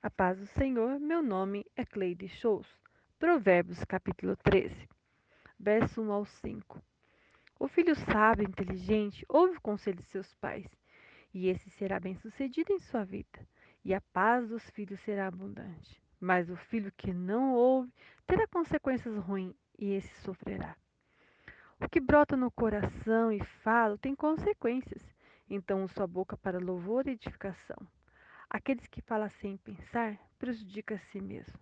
A paz do Senhor, meu nome é Cleide Shows. Provérbios capítulo 13, verso 1 ao 5. O filho sábio e inteligente ouve o conselho de seus pais, e esse será bem-sucedido em sua vida, e a paz dos filhos será abundante. Mas o filho que não ouve terá consequências ruins, e esse sofrerá. O que brota no coração e fala tem consequências, então sua boca para louvor e edificação. Aqueles que falam sem pensar prejudica a si mesmo.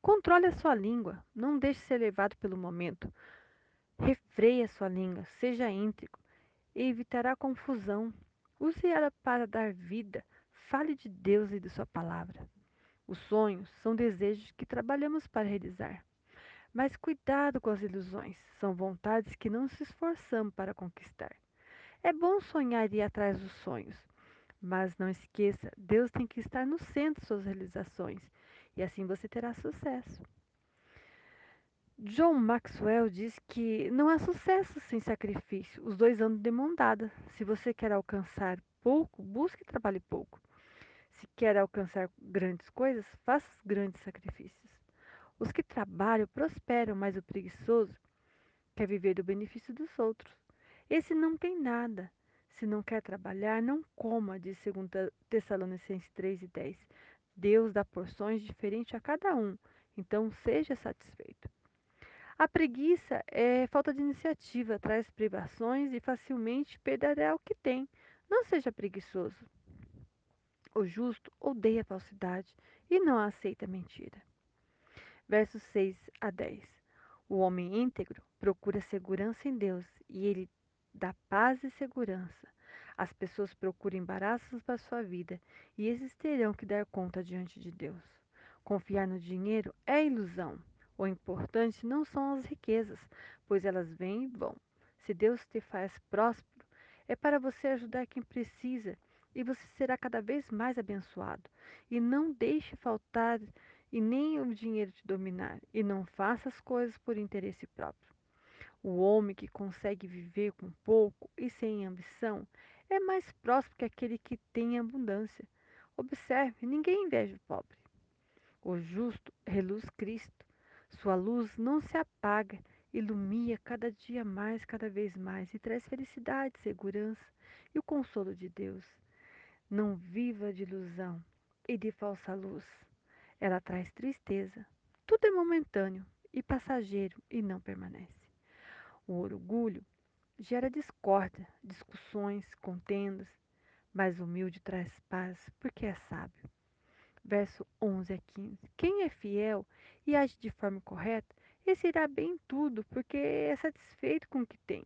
Controle a sua língua, não deixe ser levado pelo momento. Refreie a sua língua, seja íntegro e evitará confusão. Use ela para dar vida. Fale de Deus e de sua palavra. Os sonhos são desejos que trabalhamos para realizar. Mas cuidado com as ilusões, são vontades que não se esforçamos para conquistar. É bom sonhar e ir atrás dos sonhos, mas não esqueça, Deus tem que estar no centro de suas realizações e assim você terá sucesso. John Maxwell diz que não há sucesso sem sacrifício. Os dois andam de mão dada. Se você quer alcançar pouco, busque e trabalhe pouco. Se quer alcançar grandes coisas, faça grandes sacrifícios. Os que trabalham prosperam, mas o preguiçoso quer viver do benefício dos outros. Esse não tem nada. Se não quer trabalhar, não coma, diz 2 Tessalonicenses 3 e 10. Deus dá porções diferentes a cada um, então seja satisfeito. A preguiça é falta de iniciativa, traz privações e facilmente perderá o que tem. Não seja preguiçoso. O justo odeia a falsidade e não aceita mentira. Versos 6 a 10. O homem íntegro procura segurança em Deus e ele dá paz e segurança. As pessoas procuram embaraços para sua vida e esses terão que dar conta diante de Deus. Confiar no dinheiro é ilusão. O importante não são as riquezas, pois elas vêm e vão. Se Deus te faz próspero, é para você ajudar quem precisa e você será cada vez mais abençoado. E não deixe faltar e nem o dinheiro te dominar, e não faça as coisas por interesse próprio. O homem que consegue viver com pouco e sem ambição é mais próspero que aquele que tem abundância. Observe, ninguém inveja o pobre. O justo reluz Cristo. Sua luz não se apaga, ilumina cada dia mais, cada vez mais, e traz felicidade, segurança e o consolo de Deus. Não viva de ilusão e de falsa luz. Ela traz tristeza. Tudo é momentâneo e passageiro e não permanece. O orgulho gera discórdia, discussões, contendas, mas o humilde traz paz, porque é sábio. Verso 11 a 15. Quem é fiel e age de forma correta, esse irá bem em tudo, porque é satisfeito com o que tem.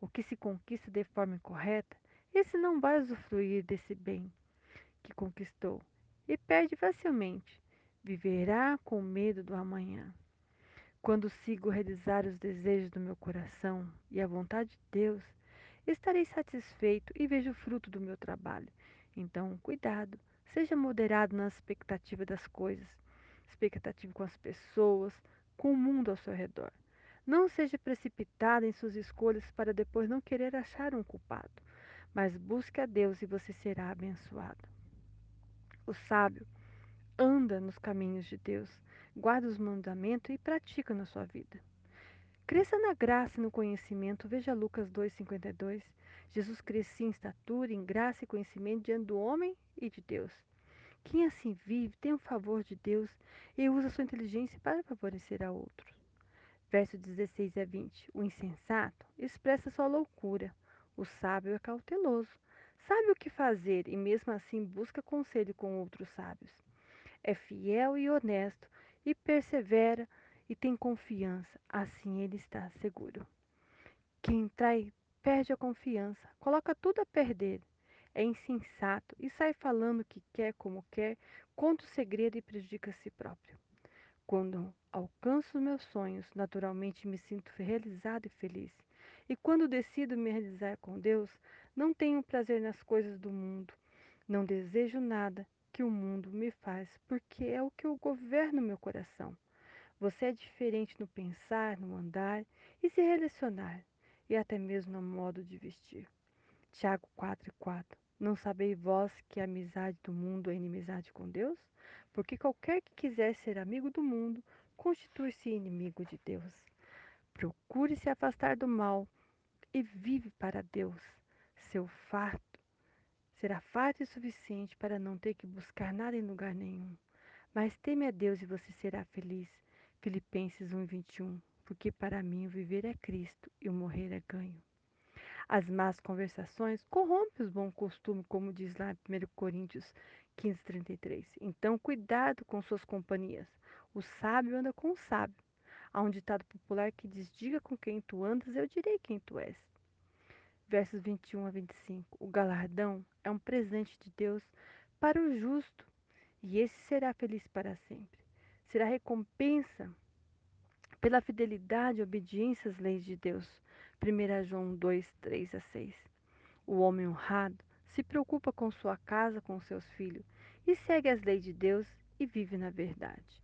O que se conquista de forma incorreta, esse não vai usufruir desse bem que conquistou e perde facilmente. Viverá com medo do amanhã. Quando sigo realizar os desejos do meu coração e a vontade de Deus, estarei satisfeito e vejo o fruto do meu trabalho. Então, cuidado, seja moderado na expectativa das coisas, expectativa com as pessoas, com o mundo ao seu redor. Não seja precipitado em suas escolhas para depois não querer achar um culpado, mas busque a Deus e você será abençoado. O sábio anda nos caminhos de Deus, guarda os mandamentos e pratica na sua vida. Cresça na graça e no conhecimento. Veja Lucas 2,52. Jesus crescia em estatura, em graça e conhecimento diante do homem e de Deus. Quem assim vive tem o favor de Deus e usa sua inteligência para favorecer a outros. Versos 16 a 20. O insensato expressa sua loucura. O sábio é cauteloso. Sabe o que fazer e mesmo assim busca conselho com outros sábios. É fiel e honesto e persevera e tem confiança, assim ele está seguro. Quem trai perde a confiança, coloca tudo a perder. É insensato e sai falando o que quer, como quer, conta o segredo e prejudica a si próprio. Quando alcanço meus sonhos, naturalmente me sinto realizado e feliz. E quando decido me realizar com Deus, não tenho prazer nas coisas do mundo. Não desejo nada que o mundo me faz, porque é o que eu governo meu coração. Você é diferente no pensar, no andar e se relacionar, e até mesmo no modo de vestir. Tiago 4 e 4. Não sabeis vós que a amizade do mundo é inimizade com Deus? Porque qualquer que quiser ser amigo do mundo, constitui-se inimigo de Deus. Procure se afastar do mal e vive para Deus. Seu fato será fato e suficiente para não ter que buscar nada em lugar nenhum. Mas teme a Deus e você será feliz. Filipenses 1, 21. Porque para mim o viver é Cristo e o morrer é ganho. As más conversações corrompem os bons costumes, como diz lá em 1 Coríntios 15, 33. Então, cuidado com suas companhias. O sábio anda com o sábio. Há um ditado popular que diz: Diga com quem tu andas, eu direi quem tu és. Versos 21 a 25. O galardão é um presente de Deus para o justo, e esse será feliz para sempre. Será recompensa pela fidelidade e obediência às leis de Deus. 1 João 2, 3 a 6. O homem honrado se preocupa com sua casa, com seus filhos, e segue as leis de Deus e vive na verdade.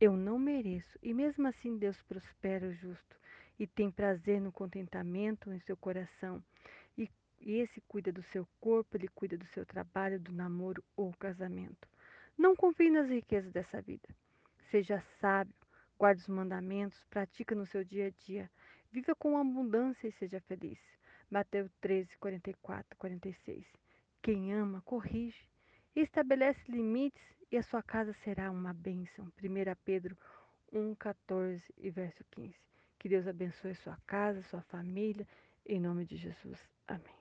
Eu não mereço, e mesmo assim Deus prospera o justo e tem prazer no contentamento em seu coração. E, esse cuida do seu corpo, ele cuida do seu trabalho, do namoro ou casamento. Não confie nas riquezas dessa vida. Seja sábio, guarde os mandamentos, pratica no seu dia a dia. Viva com abundância e seja feliz. Mateus 13, 44, 46. Quem ama, corrige, estabelece limites e a sua casa será uma bênção. 1 Pedro 1, 14 e verso 15. Que Deus abençoe sua casa, sua família, em nome de Jesus. Amém.